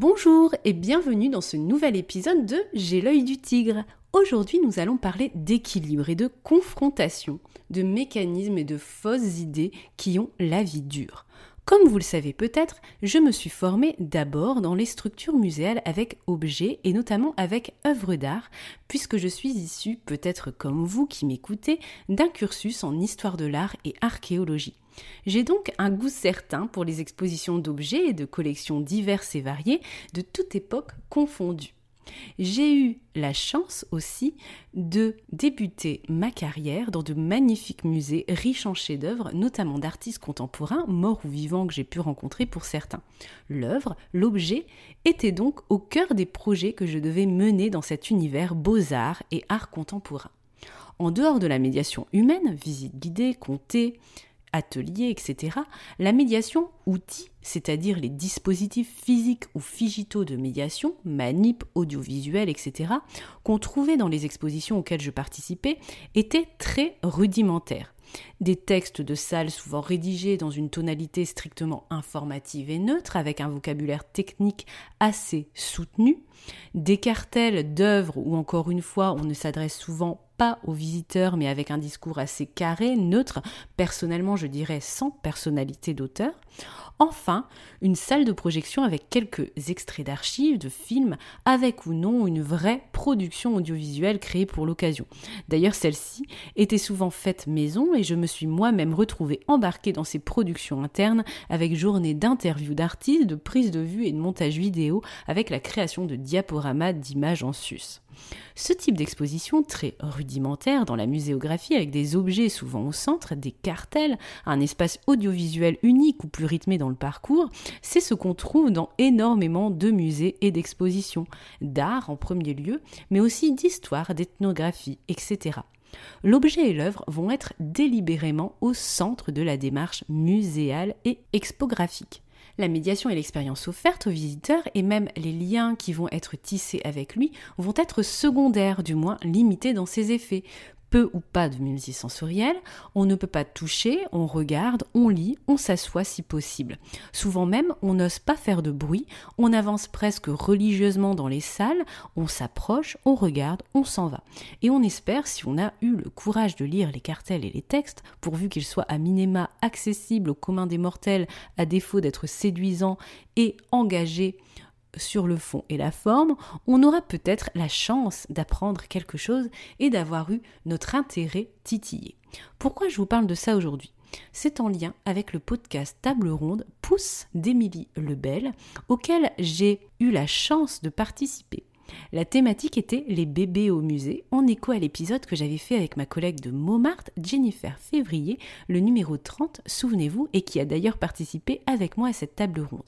Bonjour et bienvenue dans ce nouvel épisode de J'ai l'œil du tigre. Aujourd'hui nous allons parler d'équilibre et de confrontation, de mécanismes et de fausses idées qui ont la vie dure. Comme vous le savez peut-être, je me suis formée d'abord dans les structures muséales avec objets et notamment avec œuvres d'art, puisque je suis issue, peut-être comme vous qui m'écoutez, d'un cursus en histoire de l'art et archéologie. J'ai donc un goût certain pour les expositions d'objets et de collections diverses et variées, de toute époque confondue. J'ai eu la chance aussi de débuter ma carrière dans de magnifiques musées riches en chefs-d'œuvre, notamment d'artistes contemporains, morts ou vivants que j'ai pu rencontrer pour certains. L'œuvre, l'objet, était donc au cœur des projets que je devais mener dans cet univers beaux-arts et art contemporain. En dehors de la médiation humaine, visite guidée, comptée, ateliers, etc., la médiation outil, c'est-à-dire les dispositifs physiques ou digitaux de médiation, manip, audiovisuel, etc., qu'on trouvait dans les expositions auxquelles je participais, était très rudimentaire. Des textes de salle souvent rédigés dans une tonalité strictement informative et neutre, avec un vocabulaire technique assez soutenu, des cartels d'œuvres où encore une fois on ne s'adresse souvent pas aux visiteurs, mais avec un discours assez carré, neutre, personnellement je dirais sans personnalité d'auteur. Enfin, une salle de projection avec quelques extraits d'archives, de films, avec ou non une vraie production audiovisuelle créée pour l'occasion. D'ailleurs, celle-ci était souvent faite maison et je me suis moi-même retrouvée embarquée dans ces productions internes avec journées d'interviews d'artistes, de prises de vue et de montage vidéo avec la création de diaporamas d'images en sus. Ce type d'exposition très rudimentaire dans la muséographie avec des objets souvent au centre, des cartels, un espace audiovisuel unique ou plus rythmé dans le parcours, c'est ce qu'on trouve dans énormément de musées et d'expositions, d'art en premier lieu, mais aussi d'histoire, d'ethnographie, etc. L'objet et l'œuvre vont être délibérément au centre de la démarche muséale et expographique la médiation et l'expérience offerte au visiteur et même les liens qui vont être tissés avec lui vont être secondaires, du moins limités dans ses effets peu ou pas de mimésie sensorielle, on ne peut pas toucher, on regarde, on lit, on s'assoit si possible. Souvent même, on n'ose pas faire de bruit, on avance presque religieusement dans les salles, on s'approche, on regarde, on s'en va. Et on espère, si on a eu le courage de lire les cartels et les textes, pourvu qu'ils soient à minima accessibles au commun des mortels, à défaut d'être séduisants et engagés sur le fond et la forme, on aura peut-être la chance d'apprendre quelque chose et d'avoir eu notre intérêt titillé. Pourquoi je vous parle de ça aujourd'hui? C'est en lien avec le podcast Table Ronde Pousse d'Émilie Lebel, auquel j'ai eu la chance de participer. La thématique était les bébés au musée, en écho à l'épisode que j'avais fait avec ma collègue de Montmartre, Jennifer Février, le numéro 30, souvenez-vous, et qui a d'ailleurs participé avec moi à cette table ronde.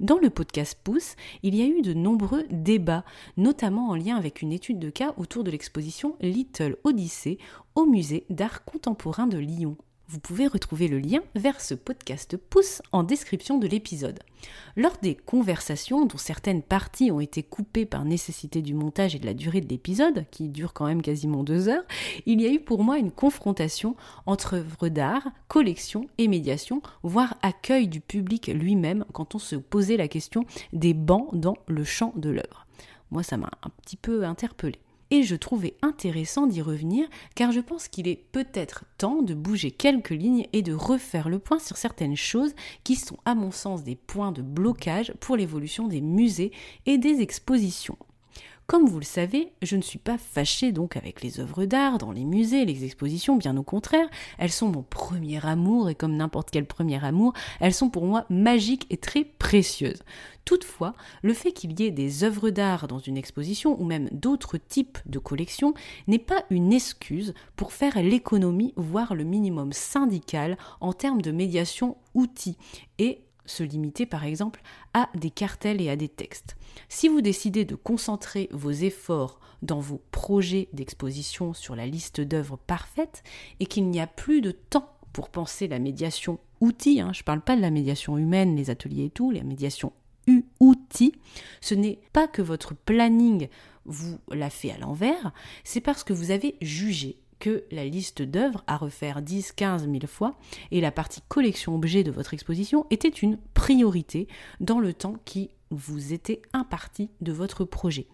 Dans le podcast Pouce, il y a eu de nombreux débats, notamment en lien avec une étude de cas autour de l'exposition Little Odyssey au musée d'art contemporain de Lyon. Vous pouvez retrouver le lien vers ce podcast pouce en description de l'épisode. Lors des conversations, dont certaines parties ont été coupées par nécessité du montage et de la durée de l'épisode, qui dure quand même quasiment deux heures, il y a eu pour moi une confrontation entre œuvres d'art, collection et médiation, voire accueil du public lui-même quand on se posait la question des bancs dans le champ de l'œuvre. Moi, ça m'a un petit peu interpellée et je trouvais intéressant d'y revenir car je pense qu'il est peut-être temps de bouger quelques lignes et de refaire le point sur certaines choses qui sont à mon sens des points de blocage pour l'évolution des musées et des expositions. Comme vous le savez, je ne suis pas fâchée donc avec les œuvres d'art dans les musées, les expositions, bien au contraire, elles sont mon premier amour et comme n'importe quel premier amour, elles sont pour moi magiques et très précieuses. Toutefois, le fait qu'il y ait des œuvres d'art dans une exposition ou même d'autres types de collections n'est pas une excuse pour faire l'économie, voire le minimum syndical en termes de médiation outils et se limiter par exemple à des cartels et à des textes. Si vous décidez de concentrer vos efforts dans vos projets d'exposition sur la liste d'œuvres parfaites et qu'il n'y a plus de temps pour penser la médiation outil, hein, je ne parle pas de la médiation humaine, les ateliers et tout, la médiation outil, ce n'est pas que votre planning vous l'a fait à l'envers, c'est parce que vous avez jugé que la liste d'œuvres à refaire 10, 15 000 fois et la partie collection objet de votre exposition était une priorité dans le temps qui vous était imparti de votre projet.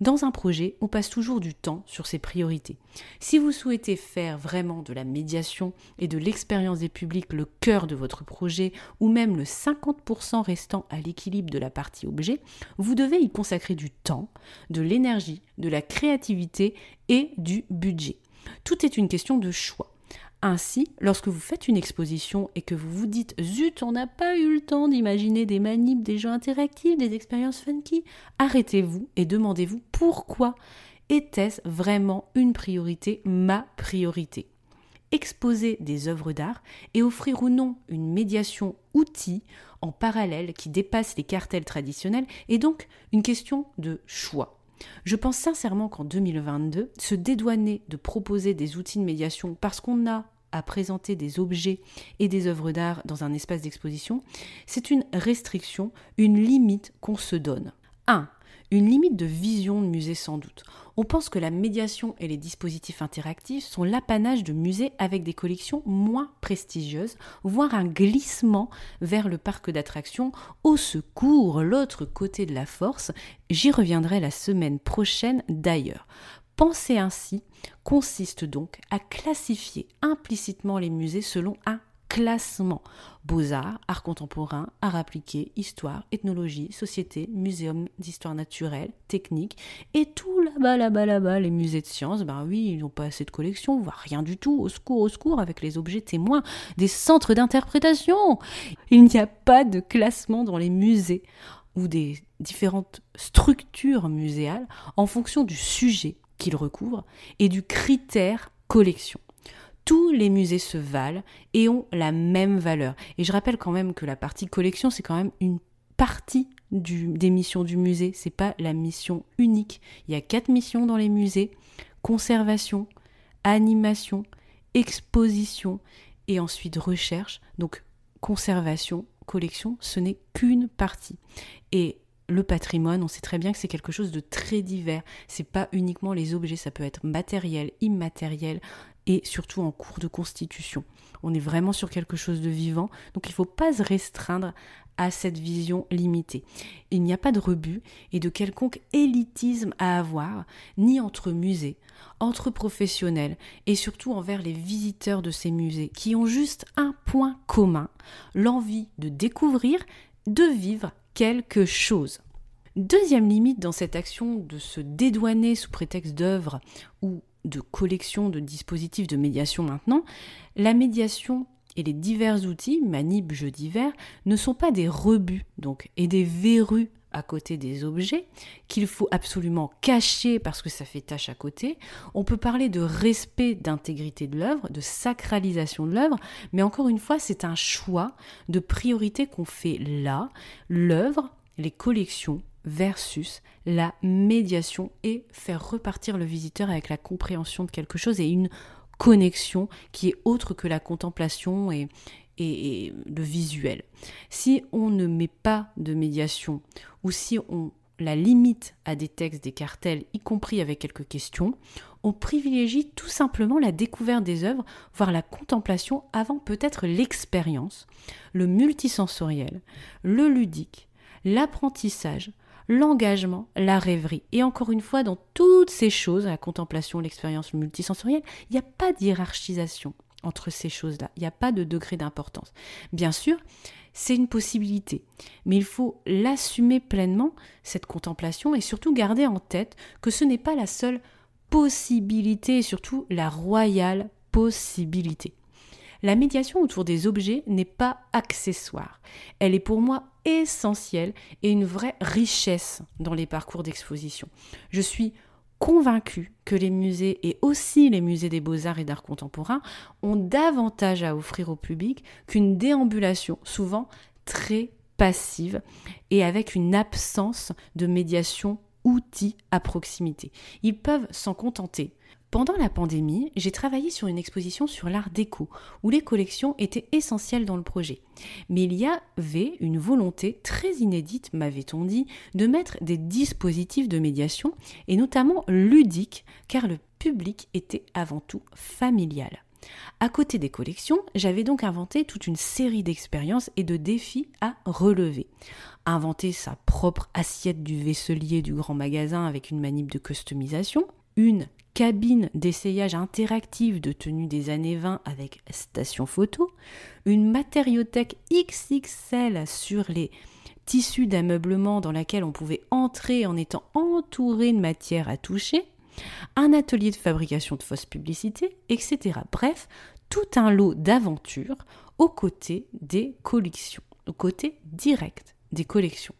Dans un projet, on passe toujours du temps sur ses priorités. Si vous souhaitez faire vraiment de la médiation et de l'expérience des publics le cœur de votre projet, ou même le 50% restant à l'équilibre de la partie objet, vous devez y consacrer du temps, de l'énergie, de la créativité et du budget. Tout est une question de choix. Ainsi, lorsque vous faites une exposition et que vous vous dites Zut, on n'a pas eu le temps d'imaginer des manips, des jeux interactifs, des expériences funky, arrêtez-vous et demandez-vous pourquoi était-ce vraiment une priorité, ma priorité? Exposer des œuvres d'art et offrir ou non une médiation outil en parallèle qui dépasse les cartels traditionnels est donc une question de choix. Je pense sincèrement qu'en 2022, se dédouaner de proposer des outils de médiation parce qu'on a à présenter des objets et des œuvres d'art dans un espace d'exposition, c'est une restriction, une limite qu'on se donne. 1 une limite de vision de musée sans doute. On pense que la médiation et les dispositifs interactifs sont l'apanage de musées avec des collections moins prestigieuses, voire un glissement vers le parc d'attractions. Au secours, l'autre côté de la force, j'y reviendrai la semaine prochaine d'ailleurs. Penser ainsi consiste donc à classifier implicitement les musées selon un classement. Beaux-arts, art contemporain, art appliqué, histoire, ethnologie, société, muséum d'histoire naturelle, technique, et tout là-bas, là-bas, là-bas, les musées de sciences, ben oui, ils n'ont pas assez de collections, voire rien du tout, au secours, au secours, avec les objets témoins, des centres d'interprétation. Il n'y a pas de classement dans les musées ou des différentes structures muséales en fonction du sujet qu'ils recouvrent et du critère collection tous les musées se valent et ont la même valeur. Et je rappelle quand même que la partie collection, c'est quand même une partie des missions du musée, c'est pas la mission unique. Il y a quatre missions dans les musées conservation, animation, exposition et ensuite recherche. Donc conservation, collection, ce n'est qu'une partie. Et le patrimoine, on sait très bien que c'est quelque chose de très divers. C'est pas uniquement les objets, ça peut être matériel, immatériel, et surtout en cours de constitution. On est vraiment sur quelque chose de vivant, donc il ne faut pas se restreindre à cette vision limitée. Il n'y a pas de rebut et de quelconque élitisme à avoir, ni entre musées, entre professionnels et surtout envers les visiteurs de ces musées, qui ont juste un point commun, l'envie de découvrir, de vivre quelque chose. Deuxième limite dans cette action de se dédouaner sous prétexte d'œuvre ou de collection de dispositifs de médiation maintenant, la médiation et les divers outils, manip, jeux divers, ne sont pas des rebuts donc et des verrues à côté des objets qu'il faut absolument cacher parce que ça fait tâche à côté. On peut parler de respect d'intégrité de l'œuvre, de sacralisation de l'œuvre, mais encore une fois, c'est un choix de priorité qu'on fait là, l'œuvre, les collections versus la médiation et faire repartir le visiteur avec la compréhension de quelque chose et une connexion qui est autre que la contemplation et, et, le visuel. Si on ne met pas de médiation ou si on la limite à des textes, des cartels, y compris avec quelques questions, on privilégie tout simplement la découverte des œuvres, voire la contemplation avant peut-être l'expérience, le multisensoriel, le ludique, l'apprentissage, l'engagement, la rêverie. Et encore une fois, dans toutes ces choses, la contemplation, l'expérience, le multisensoriel, il n'y a pas d'hierarchisation entre ces choses-là. Il n'y a pas de degré d'importance. Bien sûr, c'est une possibilité, mais il faut l'assumer pleinement, cette contemplation, et surtout garder en tête que ce n'est pas la seule possibilité, et surtout la royale possibilité. La médiation autour des objets n'est pas accessoire. Elle est pour moi essentielle et une vraie richesse dans les parcours d'exposition. Je suis convaincu que les musées et aussi les musées des beaux-arts et d'art contemporain ont davantage à offrir au public qu'une déambulation souvent très passive et avec une absence de médiation outils à proximité. Ils peuvent s'en contenter pendant la pandémie, j'ai travaillé sur une exposition sur l'art déco, où les collections étaient essentielles dans le projet. Mais il y avait une volonté très inédite, m'avait-on dit, de mettre des dispositifs de médiation, et notamment ludiques, car le public était avant tout familial. À côté des collections, j'avais donc inventé toute une série d'expériences et de défis à relever. Inventer sa propre assiette du vaisselier du grand magasin avec une manip de customisation, une cabine d'essayage interactive de tenue des années 20 avec station photo, une matériothèque XXL sur les tissus d'ameublement dans laquelle on pouvait entrer en étant entouré de matière à toucher, un atelier de fabrication de fausses publicités, etc. Bref, tout un lot d'aventures aux côtés des collections, aux côtés directs des collections.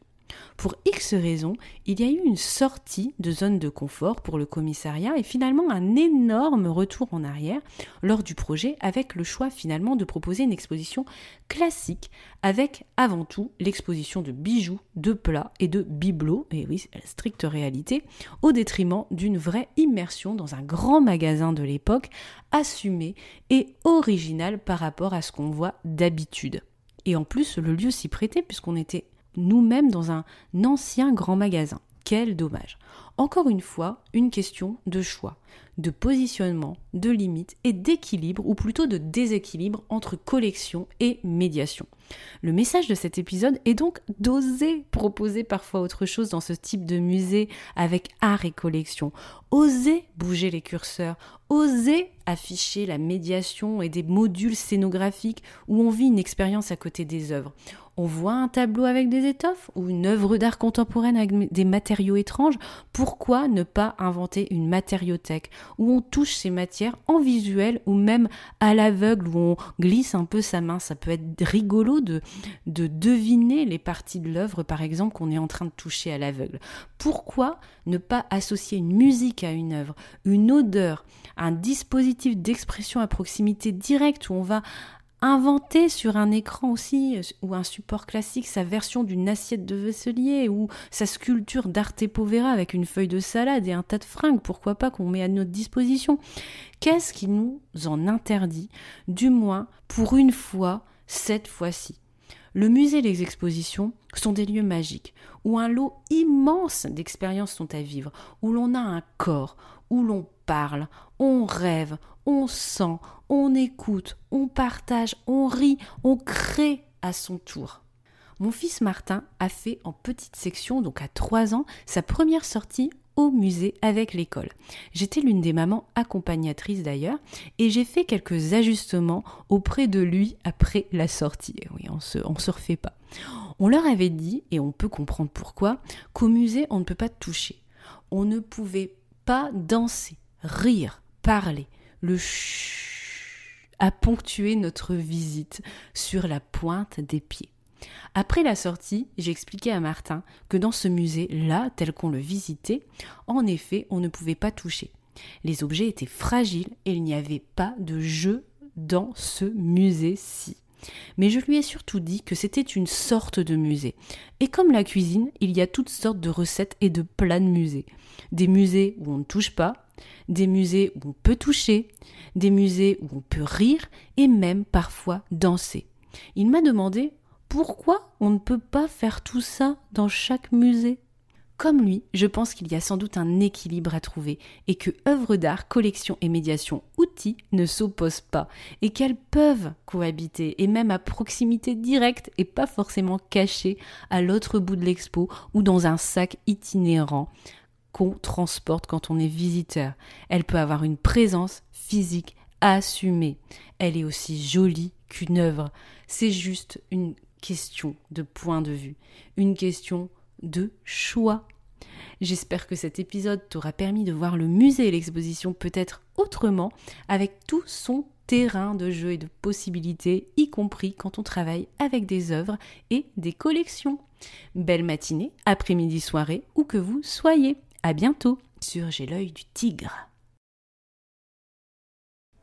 Pour X raisons, il y a eu une sortie de zone de confort pour le commissariat et finalement un énorme retour en arrière lors du projet avec le choix finalement de proposer une exposition classique avec avant tout l'exposition de bijoux, de plats et de bibelots, et oui, stricte réalité, au détriment d'une vraie immersion dans un grand magasin de l'époque, assumé et original par rapport à ce qu'on voit d'habitude. Et en plus, le lieu s'y prêtait puisqu'on était nous-mêmes dans un ancien grand magasin. Quel dommage. Encore une fois, une question de choix, de positionnement, de limite et d'équilibre, ou plutôt de déséquilibre entre collection et médiation. Le message de cet épisode est donc d'oser proposer parfois autre chose dans ce type de musée avec art et collection. Oser bouger les curseurs, oser afficher la médiation et des modules scénographiques où on vit une expérience à côté des œuvres. On voit un tableau avec des étoffes ou une œuvre d'art contemporaine avec des matériaux étranges, pourquoi ne pas inventer une matériothèque où on touche ces matières en visuel ou même à l'aveugle où on glisse un peu sa main? Ça peut être rigolo de, de deviner les parties de l'œuvre par exemple qu'on est en train de toucher à l'aveugle. Pourquoi ne pas associer une musique à une œuvre, une odeur, un dispositif d'expression à proximité directe où on va inventer sur un écran aussi euh, ou un support classique sa version d'une assiette de vaisselier ou sa sculpture d'Arte Povera avec une feuille de salade et un tas de fringues, pourquoi pas qu'on met à notre disposition. Qu'est-ce qui nous en interdit, du moins pour une fois, cette fois-ci le musée et les expositions sont des lieux magiques, où un lot immense d'expériences sont à vivre, où l'on a un corps, où l'on parle, on rêve, on sent, on écoute, on partage, on rit, on crée à son tour. Mon fils Martin a fait en petite section, donc à 3 ans, sa première sortie au musée avec l'école. J'étais l'une des mamans accompagnatrices d'ailleurs et j'ai fait quelques ajustements auprès de lui après la sortie. Oui, on se, se refait pas. On leur avait dit, et on peut comprendre pourquoi, qu'au musée, on ne peut pas toucher. On ne pouvait pas danser, rire, parler. Le chut a ponctué notre visite sur la pointe des pieds. Après la sortie, j'expliquais à Martin que dans ce musée-là, tel qu'on le visitait, en effet, on ne pouvait pas toucher. Les objets étaient fragiles et il n'y avait pas de jeu dans ce musée-ci. Mais je lui ai surtout dit que c'était une sorte de musée. Et comme la cuisine, il y a toutes sortes de recettes et de plats de musée. Des musées où on ne touche pas, des musées où on peut toucher, des musées où on peut rire et même parfois danser. Il m'a demandé pourquoi on ne peut pas faire tout ça dans chaque musée? Comme lui, je pense qu'il y a sans doute un équilibre à trouver et que œuvres d'art, collection et médiation outils ne s'opposent pas et qu'elles peuvent cohabiter et même à proximité directe et pas forcément cachées à l'autre bout de l'expo ou dans un sac itinérant qu'on transporte quand on est visiteur. Elle peut avoir une présence physique assumée. Elle est aussi jolie qu'une œuvre. C'est juste une question de point de vue, une question de choix. J'espère que cet épisode t'aura permis de voir le musée et l'exposition peut-être autrement, avec tout son terrain de jeu et de possibilités, y compris quand on travaille avec des œuvres et des collections. Belle matinée, après-midi, soirée, où que vous soyez. À bientôt sur J'ai l'œil du tigre.